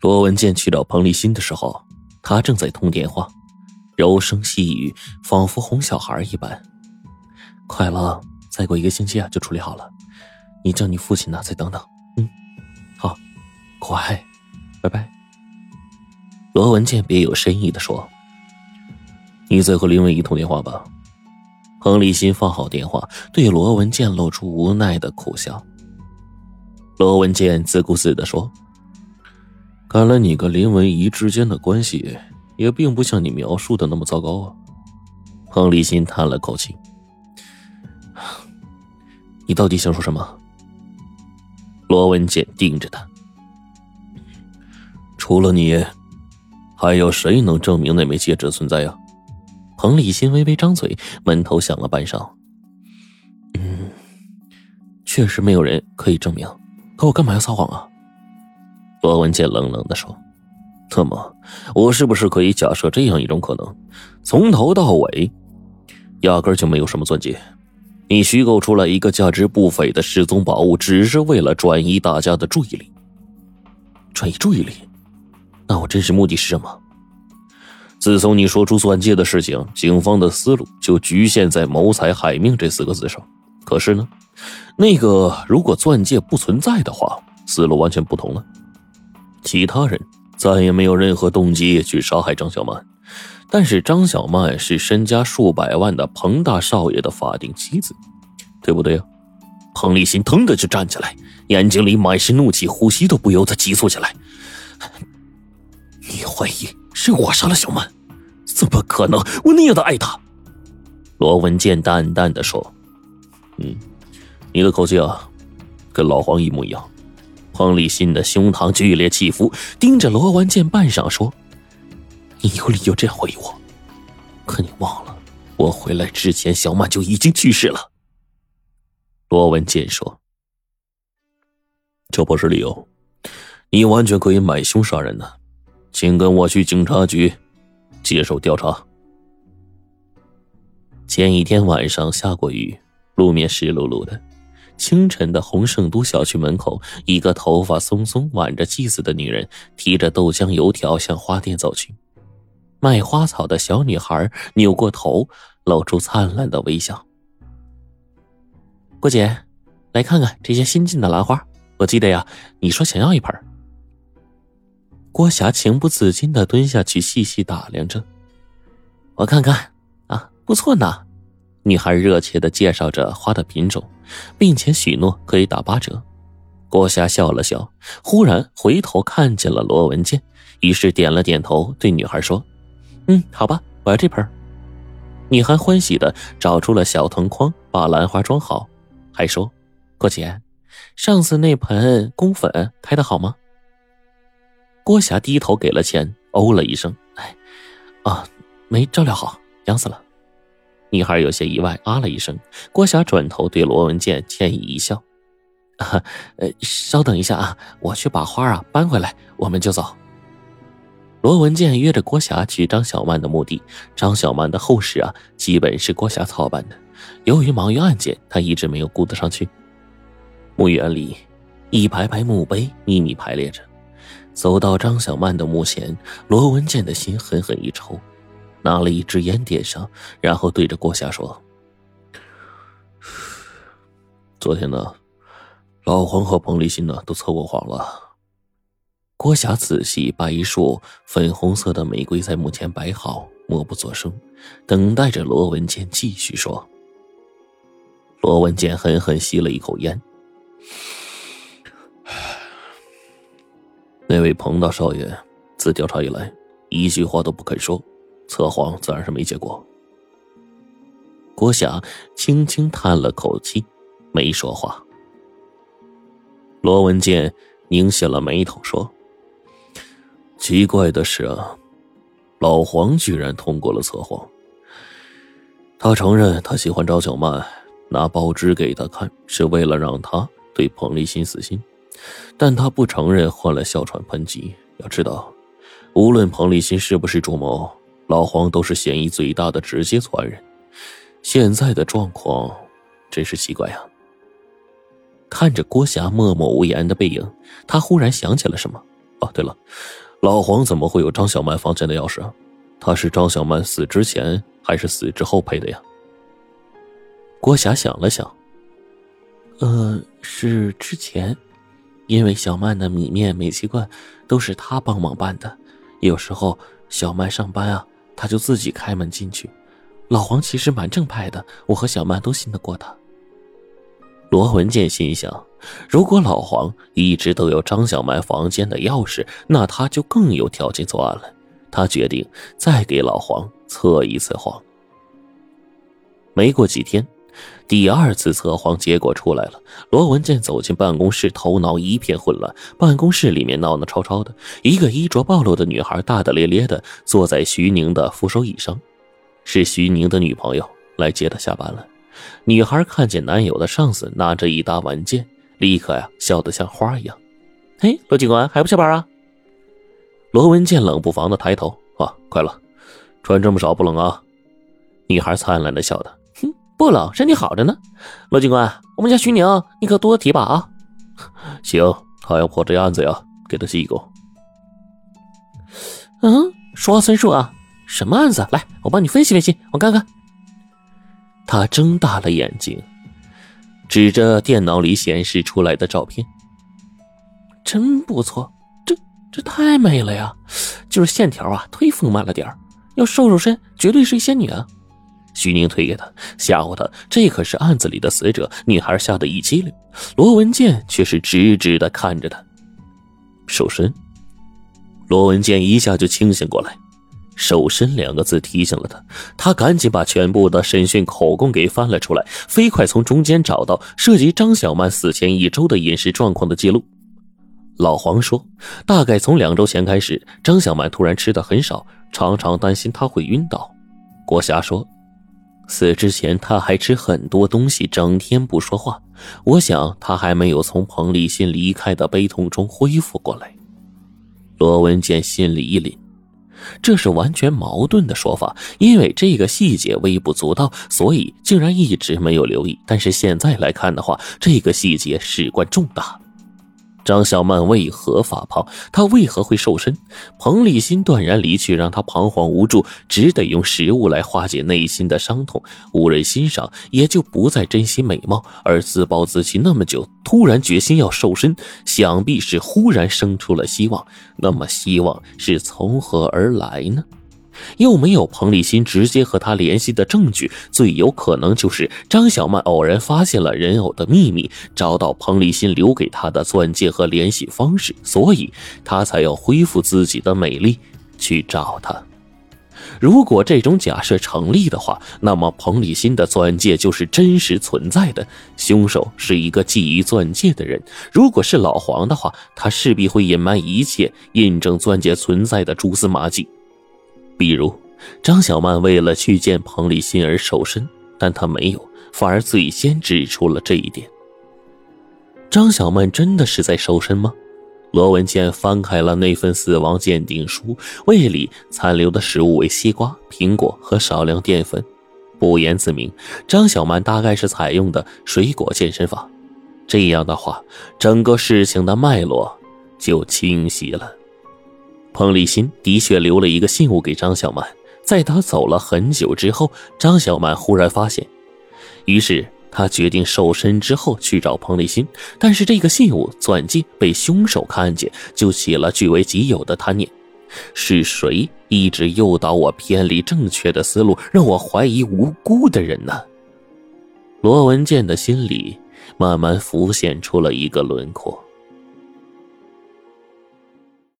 罗文健去找彭立新的时候，他正在通电话，柔声细语，仿佛哄小孩一般。快了，再过一个星期啊，就处理好了。你叫你父亲呢，再等等。嗯，好，乖，拜拜。罗文健别有深意的说：“你再和林文一通电话吧。”彭立新放好电话，对罗文健露出无奈的苦笑。罗文健自顾自的说：“看来你跟林文怡之间的关系也并不像你描述的那么糟糕啊。”彭立新叹了口气：“ 你到底想说什么？”罗文健盯着他：“除了你，还有谁能证明那枚戒指存在呀？”彭立新微微张嘴，闷头想了半晌：“嗯，确实没有人可以证明。”可我干嘛要撒谎啊？罗文健冷冷的说：“那么，我是不是可以假设这样一种可能：从头到尾，压根就没有什么钻戒？你虚构出来一个价值不菲的失踪宝物，只是为了转移大家的注意力？转移注意力？那我真实目的是什么？自从你说出钻戒的事情，警方的思路就局限在‘谋财害命’这四个字上。可是呢？”那个，如果钻戒不存在的话，思路完全不同了。其他人再也没有任何动机去杀害张小曼，但是张小曼是身家数百万的彭大少爷的法定妻子，对不对呀？彭立新腾的就站起来，眼睛里满是怒气，呼吸都不由得急促起来。你怀疑是我杀了小曼？怎么可能？我那样的爱她。罗文健淡淡的说：“嗯。”你的口气啊，跟老黄一模一样。彭立新的胸膛剧烈起伏，盯着罗文健半晌说：“你有理由这样怀疑我，可你忘了，我回来之前，小曼就已经去世了。”罗文健说：“这不是理由，你完全可以买凶杀人呢，请跟我去警察局接受调查。”前一天晚上下过雨，路面湿漉漉的。清晨的洪圣都小区门口，一个头发松松、挽着髻子的女人提着豆浆油条向花店走去。卖花草的小女孩扭过头，露出灿烂的微笑。郭姐，来看看这些新进的兰花。我记得呀，你说想要一盆。郭霞情不自禁的蹲下去细细打量着。我看看，啊，不错呢。女孩热切的介绍着花的品种，并且许诺可以打八折。郭霞笑了笑，忽然回头看见了罗文健，于是点了点头，对女孩说：“嗯，好吧，我要这盆。”女孩欢喜的找出了小藤筐，把兰花装好，还说：“郭姐，上次那盆宫粉开的好吗？”郭霞低头给了钱，哦了一声：“哎，啊，没照料好，凉死了。”女孩有些意外，啊了一声。郭霞转头对罗文健歉意一笑：“呃，稍等一下啊，我去把花啊搬回来，我们就走。”罗文健约着郭霞去张小曼的墓地。张小曼的后事啊，基本是郭霞操办的。由于忙于案件，他一直没有顾得上去。墓园里，一排排墓碑密密排列着。走到张小曼的墓前，罗文健的心狠狠一抽。拿了一支烟点上，然后对着郭霞说：“昨天呢，老黄和彭立新呢都测过谎了。”郭霞仔细把一束粉红色的玫瑰在墓前摆好，默不作声，等待着罗文健继续说。罗文健狠狠吸了一口烟，那位彭大少爷自调查以来，一句话都不肯说。测谎自然是没结果。郭霞轻轻叹了口气，没说话。罗文健拧起了眉头说：“奇怪的是啊，老黄居然通过了测谎。他承认他喜欢赵小曼，拿报纸给他看是为了让他对彭立新死心，但他不承认患了哮喘喷疾。要知道，无论彭立新是不是主谋。”老黄都是嫌疑最大的直接传人，现在的状况真是奇怪呀。看着郭霞默默无言的背影，他忽然想起了什么，哦，对了，老黄怎么会有张小曼房间的钥匙？他是张小曼死之前还是死之后配的呀？郭霞想了想，呃，是之前，因为小曼的米面、煤气罐都是他帮忙办的，有时候小曼上班啊，他就自己开门进去。老黄其实蛮正派的，我和小曼都信得过他。罗文健心想，如果老黄一直都有张小曼房间的钥匙，那他就更有条件作案了。他决定再给老黄测一次谎。没过几天，第二次测谎结果出来了。罗文健走进办公室，头脑一片混乱。办公室里面闹闹吵吵的，一个衣着暴露的女孩大大咧咧的坐在徐宁的扶手椅上。是徐宁的女朋友来接她下班了。女孩看见男友的上司拿着一沓文件，立刻呀笑得像花一样。嘿，罗警官还不下班啊？罗文健冷不防的抬头，啊，快了，穿这么少不冷啊？女孩灿烂的笑道：“，不冷，身体好着呢。罗警官，我们家徐宁，你可多提拔啊。行，他要破这案子呀，给他记个。嗯，说话算数啊。什么案子？来，我帮你分析分析，我看看。他睁大了眼睛，指着电脑里显示出来的照片。真不错，这这太美了呀！就是线条啊，忒丰满了点要瘦瘦身，绝对是仙女啊！徐宁推给他，吓唬他，这可是案子里的死者。女孩吓得一激灵，罗文健却是直直的看着他。瘦身。罗文健一下就清醒过来。瘦身两个字提醒了他，他赶紧把全部的审讯口供给翻了出来，飞快从中间找到涉及张小曼死前一周的饮食状况的记录。老黄说，大概从两周前开始，张小曼突然吃的很少，常常担心她会晕倒。郭霞说，死之前他还吃很多东西，整天不说话。我想他还没有从彭立新离开的悲痛中恢复过来。罗文健心里一凛。这是完全矛盾的说法，因为这个细节微不足道，所以竟然一直没有留意。但是现在来看的话，这个细节事关重大。张小曼为何发胖？她为何会瘦身？彭丽欣断然离去，让她彷徨无助，只得用食物来化解内心的伤痛。无人欣赏，也就不再珍惜美貌，而自暴自弃那么久，突然决心要瘦身，想必是忽然生出了希望。那么，希望是从何而来呢？又没有彭丽欣直接和他联系的证据，最有可能就是张小曼偶然发现了人偶的秘密，找到彭丽欣留给她的钻戒和联系方式，所以她才要恢复自己的美丽去找他。如果这种假设成立的话，那么彭丽欣的钻戒就是真实存在的，凶手是一个觊觎钻戒的人。如果是老黄的话，他势必会隐瞒一切，印证钻戒存在的蛛丝马迹。比如，张小曼为了去见彭丽欣而瘦身，但她没有，反而最先指出了这一点。张小曼真的是在瘦身吗？罗文健翻开了那份死亡鉴定书，胃里残留的食物为西瓜、苹果和少量淀粉，不言自明。张小曼大概是采用的水果健身法。这样的话，整个事情的脉络就清晰了。彭立新的确留了一个信物给张小曼，在他走了很久之后，张小曼忽然发现，于是他决定瘦身之后去找彭立新。但是这个信物钻戒被凶手看见，就起了据为己有的贪念。是谁一直诱导我偏离正确的思路，让我怀疑无辜的人呢？罗文健的心里慢慢浮现出了一个轮廓。